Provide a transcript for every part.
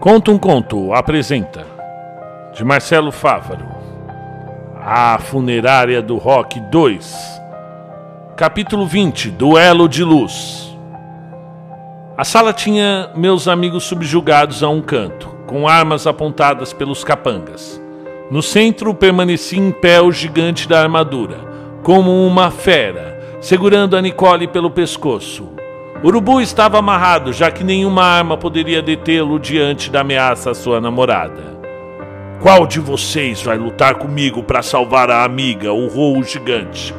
Conta um Conto apresenta, de Marcelo Fávaro, A Funerária do Rock 2, capítulo 20 Duelo de Luz. A sala tinha meus amigos subjugados a um canto, com armas apontadas pelos capangas. No centro permanecia em pé o gigante da armadura, como uma fera, segurando a Nicole pelo pescoço. Urubu estava amarrado, já que nenhuma arma poderia detê-lo diante da ameaça à sua namorada. Qual de vocês vai lutar comigo para salvar a amiga? urrou o gigante.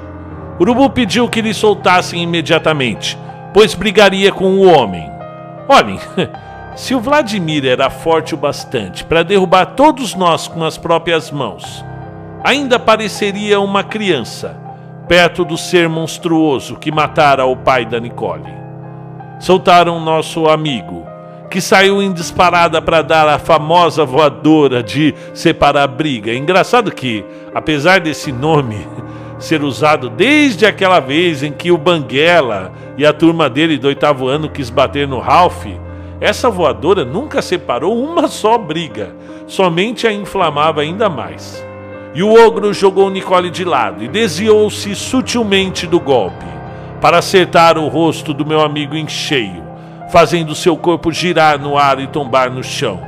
Urubu pediu que lhe soltassem imediatamente, pois brigaria com o homem. Olhem, se o Vladimir era forte o bastante para derrubar todos nós com as próprias mãos, ainda pareceria uma criança, perto do ser monstruoso que matara o pai da Nicole soltaram nosso amigo, que saiu em disparada para dar a famosa voadora de separar a briga. Engraçado que, apesar desse nome ser usado desde aquela vez em que o Banguela e a turma dele do oitavo ano quis bater no Ralph, essa voadora nunca separou uma só briga, somente a inflamava ainda mais. E o ogro jogou Nicole de lado e desviou-se sutilmente do golpe para acertar o rosto do meu amigo em cheio, fazendo seu corpo girar no ar e tombar no chão.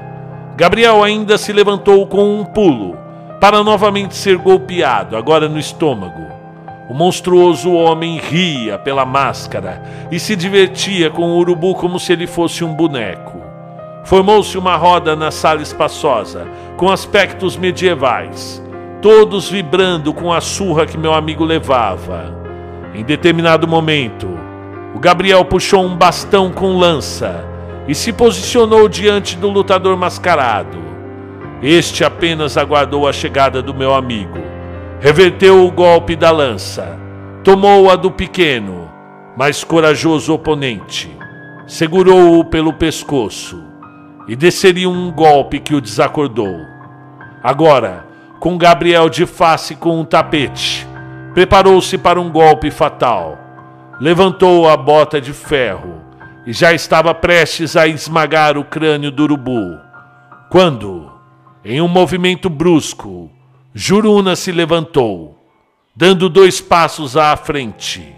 Gabriel ainda se levantou com um pulo, para novamente ser golpeado, agora no estômago. O monstruoso homem ria pela máscara e se divertia com o urubu como se ele fosse um boneco. Formou-se uma roda na sala espaçosa, com aspectos medievais, todos vibrando com a surra que meu amigo levava. Em determinado momento, o Gabriel puxou um bastão com lança e se posicionou diante do lutador mascarado. Este apenas aguardou a chegada do meu amigo. Reverteu o golpe da lança, tomou a do pequeno, mas corajoso oponente, segurou-o pelo pescoço e desceria um golpe que o desacordou. Agora, com Gabriel de face com um tapete, Preparou-se para um golpe fatal. Levantou a bota de ferro e já estava prestes a esmagar o crânio do urubu. Quando, em um movimento brusco, Juruna se levantou, dando dois passos à frente.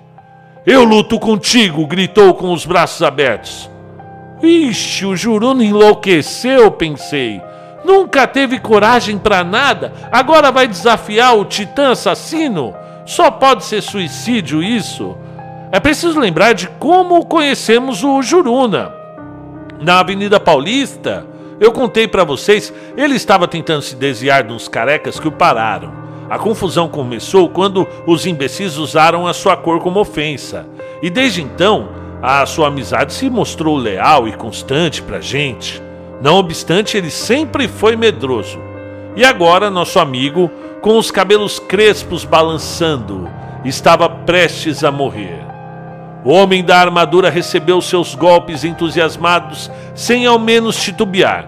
Eu luto contigo! gritou com os braços abertos. Ixi, o Juruna enlouqueceu, pensei. Nunca teve coragem para nada, agora vai desafiar o titã assassino? Só pode ser suicídio isso? É preciso lembrar de como conhecemos o Juruna. Na Avenida Paulista, eu contei para vocês, ele estava tentando se desviar de uns carecas que o pararam. A confusão começou quando os imbecis usaram a sua cor como ofensa. E desde então, a sua amizade se mostrou leal e constante pra gente. Não obstante, ele sempre foi medroso. E agora, nosso amigo com os cabelos crespos balançando, estava prestes a morrer. O homem da armadura recebeu seus golpes entusiasmados sem ao menos titubear,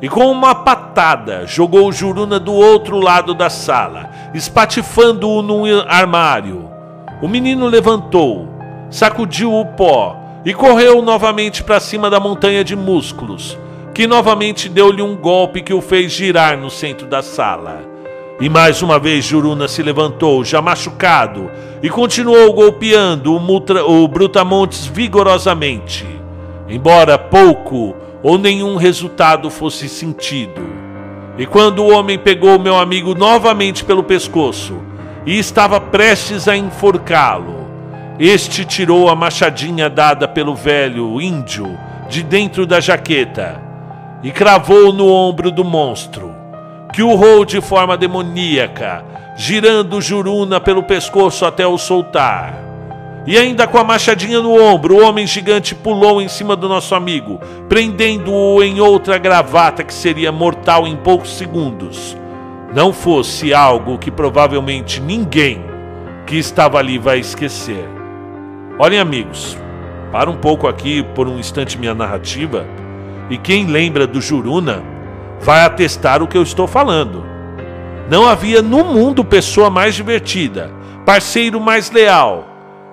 e com uma patada jogou Juruna do outro lado da sala, espatifando-o num armário. O menino levantou, sacudiu o pó e correu novamente para cima da montanha de músculos, que novamente deu-lhe um golpe que o fez girar no centro da sala. E mais uma vez Juruna se levantou, já machucado, e continuou golpeando o, Mutra, o Brutamontes vigorosamente, embora pouco ou nenhum resultado fosse sentido. E quando o homem pegou meu amigo novamente pelo pescoço e estava prestes a enforcá-lo, este tirou a machadinha dada pelo velho índio de dentro da jaqueta e cravou no ombro do monstro que urrou de forma demoníaca, girando Juruna pelo pescoço até o soltar. E ainda com a machadinha no ombro, o homem gigante pulou em cima do nosso amigo, prendendo-o em outra gravata que seria mortal em poucos segundos. Não fosse algo que provavelmente ninguém que estava ali vai esquecer. Olhem, amigos, para um pouco aqui por um instante minha narrativa. E quem lembra do Juruna vai atestar o que eu estou falando. Não havia no mundo pessoa mais divertida, parceiro mais leal.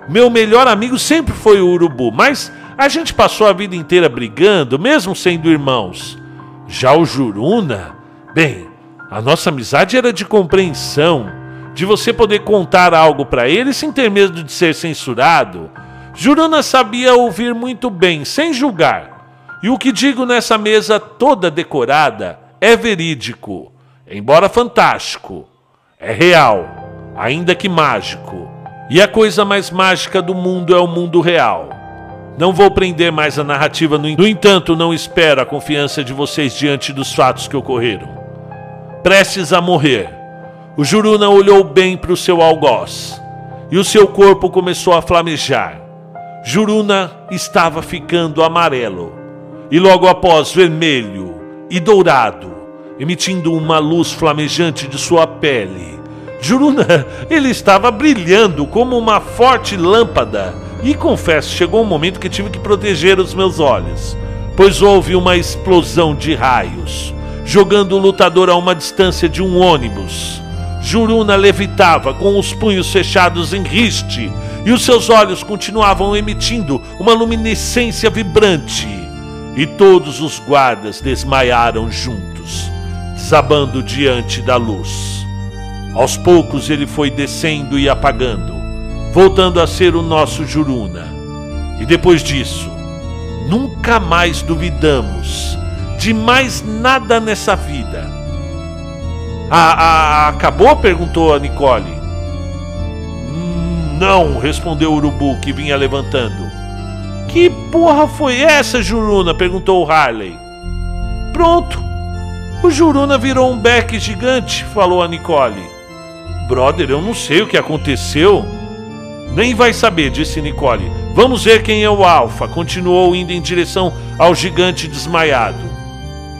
Meu melhor amigo sempre foi o urubu, mas a gente passou a vida inteira brigando, mesmo sendo irmãos. Já o Juruna, bem, a nossa amizade era de compreensão, de você poder contar algo para ele sem ter medo de ser censurado. Juruna sabia ouvir muito bem, sem julgar. E o que digo nessa mesa toda decorada é verídico, embora fantástico. É real, ainda que mágico. E a coisa mais mágica do mundo é o mundo real. Não vou prender mais a narrativa, no entanto, não espero a confiança de vocês diante dos fatos que ocorreram. Prestes a morrer, o Juruna olhou bem para o seu algoz e o seu corpo começou a flamejar. Juruna estava ficando amarelo e logo após vermelho e dourado, emitindo uma luz flamejante de sua pele. Juruna, ele estava brilhando como uma forte lâmpada e confesso, chegou um momento que tive que proteger os meus olhos, pois houve uma explosão de raios, jogando o lutador a uma distância de um ônibus. Juruna levitava com os punhos fechados em riste e os seus olhos continuavam emitindo uma luminescência vibrante. E todos os guardas desmaiaram juntos, desabando diante da luz. Aos poucos ele foi descendo e apagando voltando a ser o nosso Juruna. E depois disso, nunca mais duvidamos de mais nada nessa vida. Ah, acabou? perguntou a Nicole. Hum, não, respondeu o urubu que vinha levantando. Que porra foi essa, Juruna? perguntou Harley. Pronto. O Juruna virou um beck gigante, falou a Nicole. Brother, eu não sei o que aconteceu. Nem vai saber, disse Nicole. Vamos ver quem é o Alfa. Continuou indo em direção ao gigante desmaiado.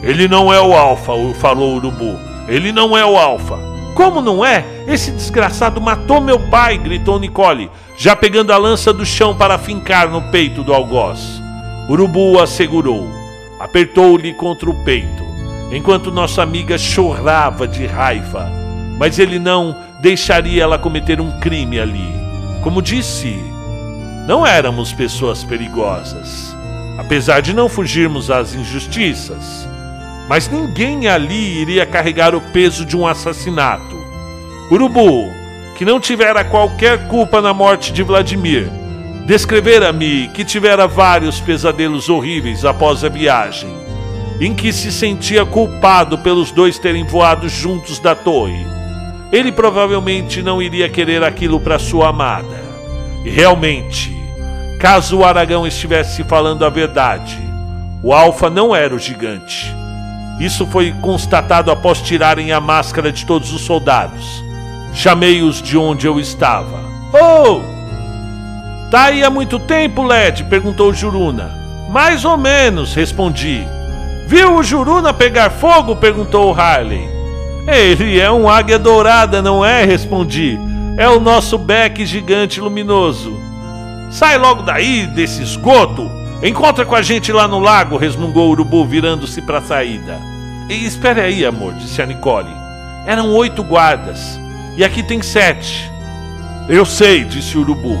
Ele não é o Alfa, falou o urubu. Ele não é o Alfa. Como não é? Esse desgraçado matou meu pai, gritou Nicole, já pegando a lança do chão para fincar no peito do algoz. Urubu a segurou, apertou-lhe contra o peito, enquanto nossa amiga chorava de raiva. Mas ele não deixaria ela cometer um crime ali. Como disse, não éramos pessoas perigosas, apesar de não fugirmos às injustiças. Mas ninguém ali iria carregar o peso de um assassinato. Urubu, que não tivera qualquer culpa na morte de Vladimir, descrevera-me que tivera vários pesadelos horríveis após a viagem, em que se sentia culpado pelos dois terem voado juntos da torre ele provavelmente não iria querer aquilo para sua amada. E realmente, caso o Aragão estivesse falando a verdade, o Alfa não era o gigante. Isso foi constatado após tirarem a máscara de todos os soldados. Chamei-os de onde eu estava. Oh! Tá aí há muito tempo, Led? perguntou Juruna. Mais ou menos, respondi. Viu o Juruna pegar fogo? perguntou Harley. Ele é um águia dourada, não é? Respondi. É o nosso beck gigante luminoso. Sai logo daí, desse esgoto! Encontra com a gente lá no lago, resmungou o urubu, virando-se para a saída. E espere aí, amor, disse a Nicole. Eram oito guardas, e aqui tem sete. Eu sei, disse o urubu.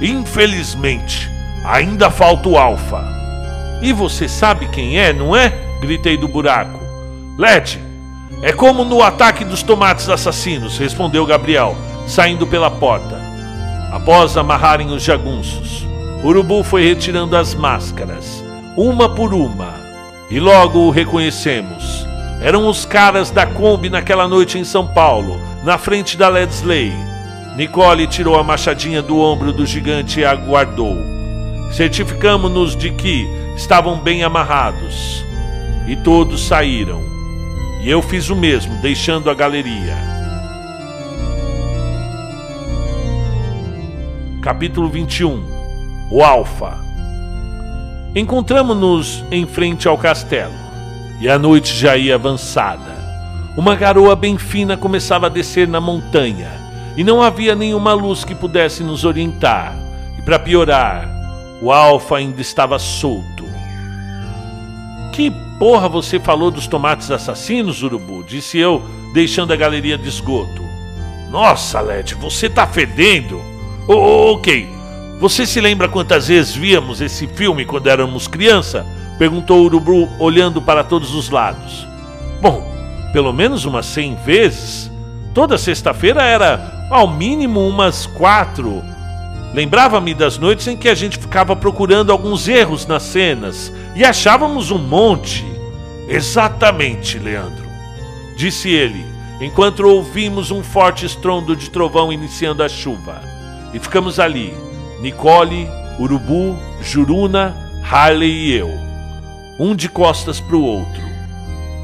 Infelizmente, ainda falta o alfa. E você sabe quem é, não é? Gritei do buraco. Lete, é como no ataque dos tomates assassinos, respondeu Gabriel, saindo pela porta. Após amarrarem os jagunços, Urubu foi retirando as máscaras, uma por uma, e logo o reconhecemos. Eram os caras da Kombi naquela noite em São Paulo, na frente da Ledsley. Nicole tirou a machadinha do ombro do gigante e aguardou. Certificamos-nos de que estavam bem amarrados. E todos saíram. E eu fiz o mesmo, deixando a galeria. Capítulo 21 O Alfa Encontramos-nos em frente ao castelo, e a noite já ia avançada. Uma garoa bem fina começava a descer na montanha, e não havia nenhuma luz que pudesse nos orientar. E para piorar, o Alfa ainda estava solto. Que Porra, você falou dos tomates assassinos, urubu? Disse eu, deixando a galeria de esgoto. Nossa, Led, você tá fedendo. Oh, ok. Você se lembra quantas vezes víamos esse filme quando éramos criança? Perguntou o urubu, olhando para todos os lados. Bom, pelo menos umas cem vezes. Toda sexta-feira era, ao mínimo, umas quatro. Lembrava-me das noites em que a gente ficava procurando alguns erros nas cenas e achávamos um monte. Exatamente, Leandro, disse ele, enquanto ouvimos um forte estrondo de trovão iniciando a chuva. E ficamos ali, Nicole, Urubu, Juruna, Harley e eu um de costas para o outro,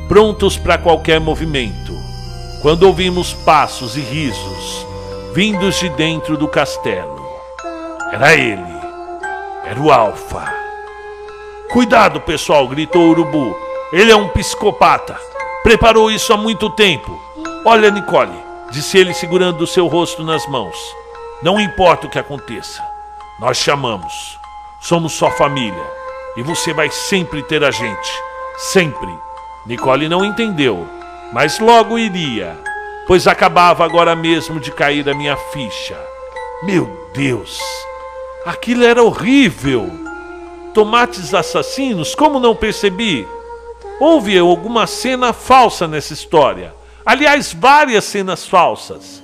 prontos para qualquer movimento, quando ouvimos passos e risos vindos de dentro do castelo. Era ele, era o Alfa. Cuidado, pessoal! gritou o urubu. Ele é um psicopata. Preparou isso há muito tempo. Olha, Nicole, disse ele segurando o seu rosto nas mãos. Não importa o que aconteça, nós chamamos. Somos só família e você vai sempre ter a gente. Sempre. Nicole não entendeu, mas logo iria, pois acabava agora mesmo de cair a minha ficha. Meu Deus! Aquilo era horrível! Tomates assassinos? Como não percebi? Houve alguma cena falsa nessa história. Aliás, várias cenas falsas.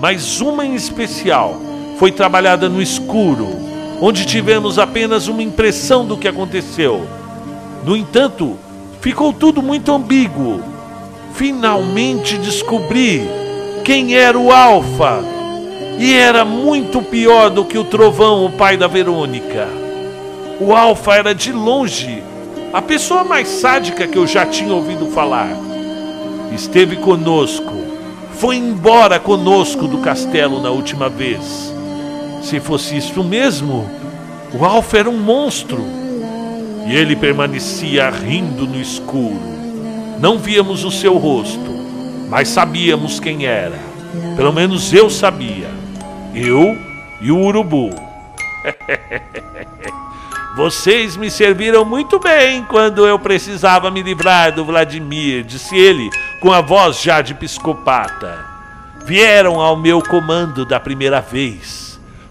Mas uma em especial foi trabalhada no escuro onde tivemos apenas uma impressão do que aconteceu. No entanto, ficou tudo muito ambíguo. Finalmente descobri quem era o Alfa. E era muito pior do que o Trovão, o pai da Verônica. O Alfa era de longe a pessoa mais sádica que eu já tinha ouvido falar. Esteve conosco, foi embora conosco do castelo na última vez. Se fosse isso mesmo, o Alfa era um monstro. E ele permanecia rindo no escuro. Não víamos o seu rosto, mas sabíamos quem era. Pelo menos eu sabia. Eu e o urubu. Vocês me serviram muito bem quando eu precisava me livrar do Vladimir, disse ele, com a voz já de psicopata. Vieram ao meu comando da primeira vez.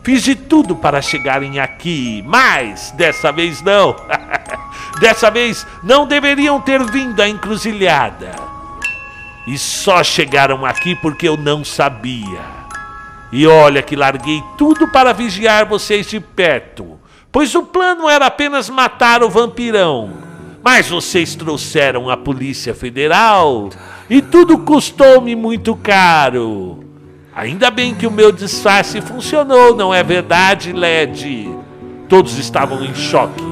Fiz de tudo para chegarem aqui, mas dessa vez não. dessa vez não deveriam ter vindo à encruzilhada. E só chegaram aqui porque eu não sabia. E olha que larguei tudo para vigiar vocês de perto, pois o plano era apenas matar o vampirão. Mas vocês trouxeram a Polícia Federal e tudo custou-me muito caro. Ainda bem que o meu disfarce funcionou, não é verdade, Led? Todos estavam em choque.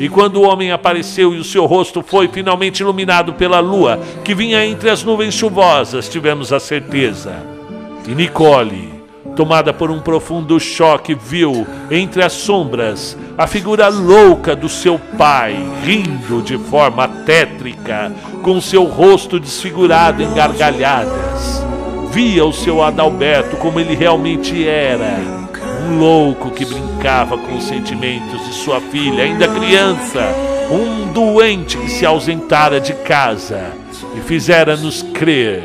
E quando o homem apareceu e o seu rosto foi finalmente iluminado pela lua que vinha entre as nuvens chuvosas, tivemos a certeza. E Nicole, tomada por um profundo choque, viu entre as sombras a figura louca do seu pai, rindo de forma tétrica, com seu rosto desfigurado em gargalhadas via o seu Adalberto como ele realmente era. Um louco que brincava com os sentimentos de sua filha, ainda criança. Um doente que se ausentara de casa e fizera-nos crer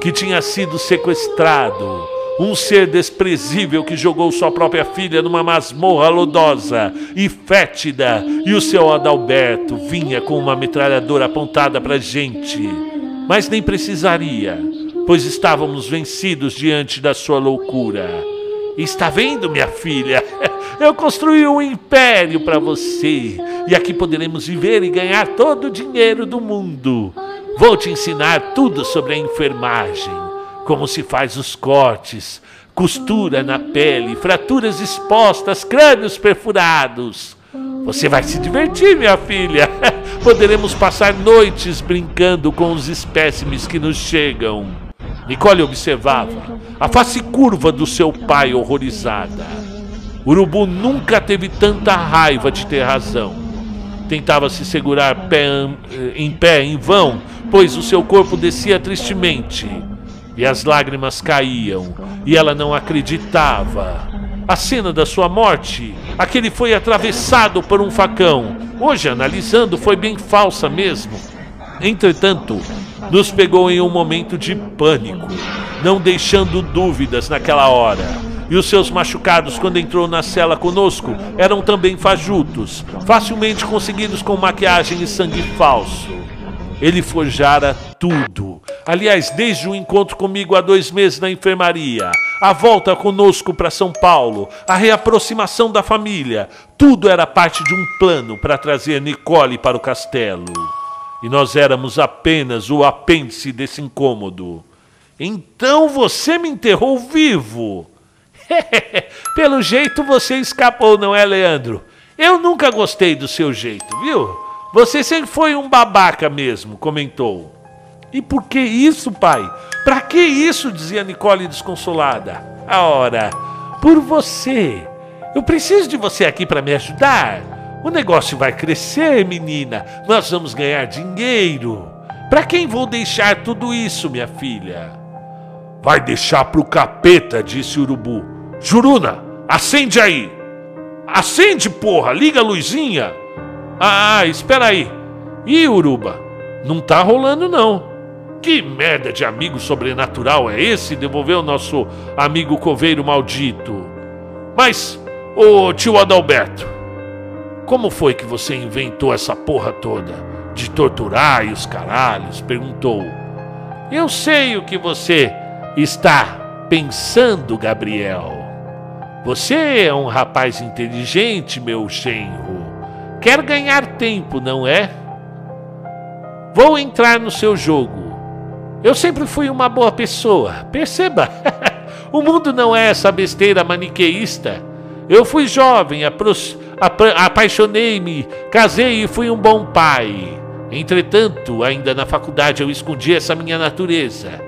que tinha sido sequestrado. Um ser desprezível que jogou sua própria filha numa masmorra lodosa e fétida, e o seu Adalberto vinha com uma metralhadora apontada para gente. Mas nem precisaria pois estávamos vencidos diante da sua loucura. Está vendo, minha filha? Eu construí um império para você, e aqui poderemos viver e ganhar todo o dinheiro do mundo. Vou te ensinar tudo sobre a enfermagem, como se faz os cortes, costura na pele, fraturas expostas, crânios perfurados. Você vai se divertir, minha filha. Poderemos passar noites brincando com os espécimes que nos chegam. Nicole observava a face curva do seu pai horrorizada. Urubu nunca teve tanta raiva de ter razão. Tentava se segurar pé, eh, em pé em vão, pois o seu corpo descia tristemente e as lágrimas caíam, e ela não acreditava. A cena da sua morte, aquele foi atravessado por um facão. Hoje, analisando, foi bem falsa mesmo. Entretanto, nos pegou em um momento de pânico, não deixando dúvidas naquela hora. e os seus machucados quando entrou na cela conosco eram também fajutos, facilmente conseguidos com maquiagem e sangue falso. Ele forjara tudo. Aliás, desde o encontro comigo há dois meses na enfermaria, a volta conosco para São Paulo, a reaproximação da família, tudo era parte de um plano para trazer Nicole para o castelo. E nós éramos apenas o apêndice desse incômodo. Então você me enterrou vivo. Pelo jeito você escapou, não é, Leandro? Eu nunca gostei do seu jeito, viu? Você sempre foi um babaca mesmo, comentou. E por que isso, pai? Para que isso? dizia Nicole desconsolada. A por você. Eu preciso de você aqui para me ajudar. O negócio vai crescer, menina. Nós vamos ganhar dinheiro. Para quem vou deixar tudo isso, minha filha? Vai deixar pro capeta, disse o urubu. Juruna, acende aí. Acende, porra, liga a luzinha. Ah, espera aí. Ih, Uruba, não tá rolando não. Que merda de amigo sobrenatural é esse? Devolveu nosso amigo coveiro maldito. Mas, ô tio Adalberto, como foi que você inventou essa porra toda? De torturar e os caralhos? Perguntou. Eu sei o que você está pensando, Gabriel. Você é um rapaz inteligente, meu genro. Quer ganhar tempo, não é? Vou entrar no seu jogo. Eu sempre fui uma boa pessoa, perceba. o mundo não é essa besteira maniqueísta. Eu fui jovem, apaixonei-me, casei e fui um bom pai. Entretanto, ainda na faculdade eu escondi essa minha natureza.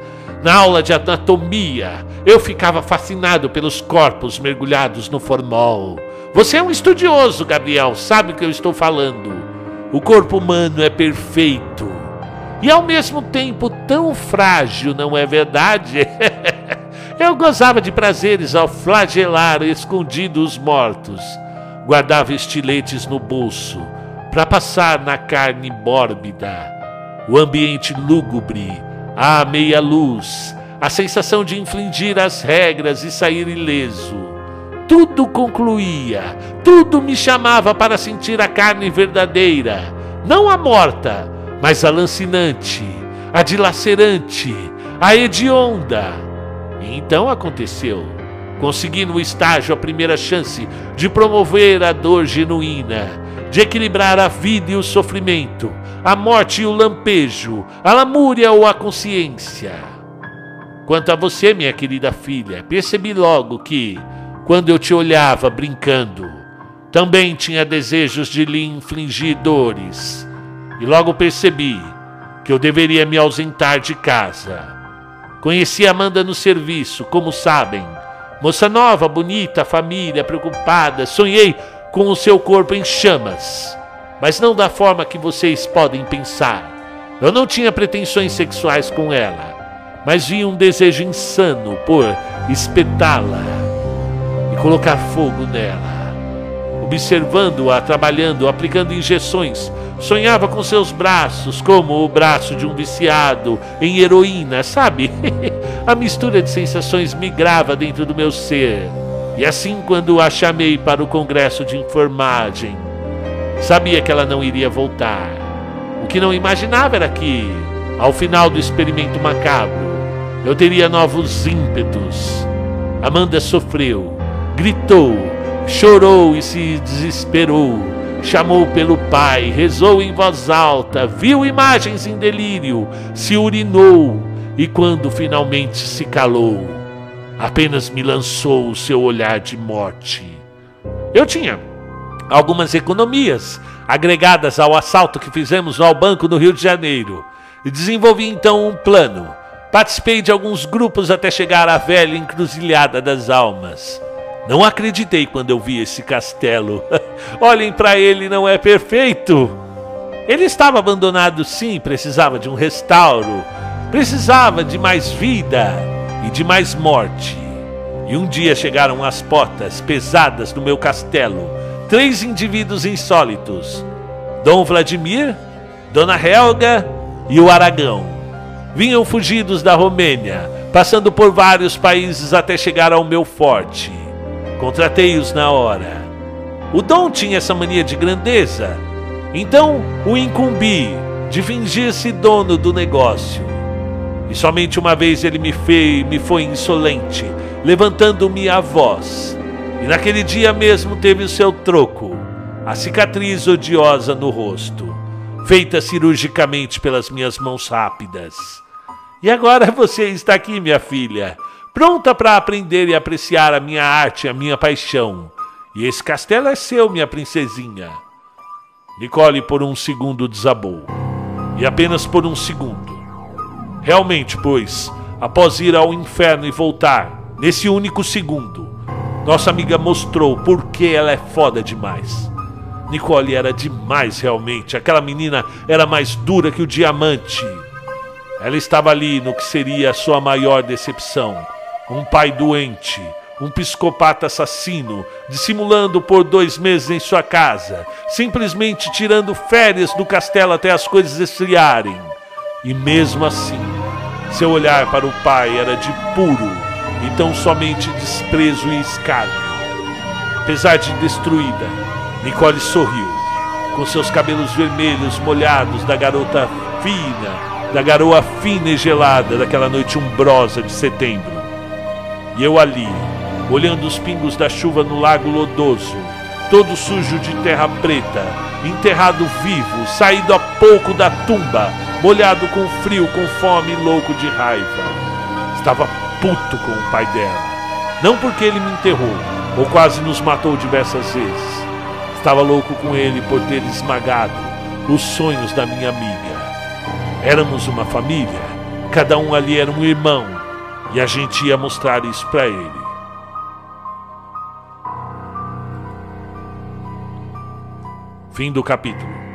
Na aula de anatomia, eu ficava fascinado pelos corpos mergulhados no formol. Você é um estudioso, Gabriel, sabe o que eu estou falando. O corpo humano é perfeito e ao mesmo tempo tão frágil, não é verdade? eu gozava de prazeres ao flagelar escondido os mortos. Guardava estiletes no bolso para passar na carne mórbida. O ambiente lúgubre, a meia luz, a sensação de infligir as regras e sair ileso tudo concluía, tudo me chamava para sentir a carne verdadeira, não a morta, mas a lancinante, a dilacerante, a hedionda. E então aconteceu. Consegui no estágio a primeira chance de promover a dor genuína, de equilibrar a vida e o sofrimento, a morte e o lampejo, a lamúria ou a consciência. Quanto a você, minha querida filha, percebi logo que, quando eu te olhava brincando. Também tinha desejos de lhe infligir dores. E logo percebi que eu deveria me ausentar de casa. Conheci Amanda no serviço, como sabem. Moça nova, bonita, família, preocupada. Sonhei com o seu corpo em chamas. Mas não da forma que vocês podem pensar. Eu não tinha pretensões sexuais com ela, mas vi um desejo insano por espetá-la colocar fogo nela. Observando-a trabalhando, aplicando injeções, sonhava com seus braços como o braço de um viciado em heroína, sabe? a mistura de sensações migrava dentro do meu ser. E assim, quando a chamei para o congresso de enfermagem, sabia que ela não iria voltar. O que não imaginava era que, ao final do experimento macabro, eu teria novos ímpetos. Amanda sofreu gritou, chorou e se desesperou, chamou pelo pai, rezou em voz alta, viu imagens em delírio, se urinou e, quando finalmente se calou, apenas me lançou o seu olhar de morte. Eu tinha algumas economias agregadas ao assalto que fizemos ao banco no Rio de Janeiro e desenvolvi então um plano. Participei de alguns grupos até chegar à velha encruzilhada das almas. Não acreditei quando eu vi esse castelo. Olhem para ele, não é perfeito. Ele estava abandonado, sim, precisava de um restauro, precisava de mais vida e de mais morte. E um dia chegaram as portas pesadas do meu castelo, três indivíduos insólitos: Dom Vladimir, Dona Helga e o Aragão. Vinham fugidos da Romênia, passando por vários países até chegar ao meu forte. Contratei-os na hora. O Dom tinha essa mania de grandeza, então o incumbi de fingir-se dono do negócio. E somente uma vez ele me, fez, me foi insolente, levantando-me a voz. E naquele dia mesmo teve o seu troco, a cicatriz odiosa no rosto, feita cirurgicamente pelas minhas mãos rápidas. E agora você está aqui, minha filha, pronta para aprender e apreciar a minha arte, a minha paixão. E esse castelo é seu, minha princesinha. Nicole por um segundo desabou. E apenas por um segundo. Realmente, pois, após ir ao inferno e voltar, nesse único segundo, nossa amiga mostrou por que ela é foda demais. Nicole era demais realmente. Aquela menina era mais dura que o diamante. Ela estava ali no que seria a sua maior decepção: um pai doente, um psicopata assassino, dissimulando por dois meses em sua casa, simplesmente tirando férias do castelo até as coisas esfriarem. E mesmo assim, seu olhar para o pai era de puro e tão somente desprezo e escárnio. Apesar de destruída, Nicole sorriu, com seus cabelos vermelhos molhados da garota fina da garoa fina e gelada daquela noite umbrosa de setembro. E eu ali, olhando os pingos da chuva no lago lodoso, todo sujo de terra preta, enterrado vivo, saído há pouco da tumba, molhado com frio, com fome e louco de raiva. Estava puto com o pai dela. Não porque ele me enterrou, ou quase nos matou diversas vezes. Estava louco com ele por ter esmagado os sonhos da minha amiga. Éramos uma família, cada um ali era um irmão, e a gente ia mostrar isso para ele. Fim do capítulo.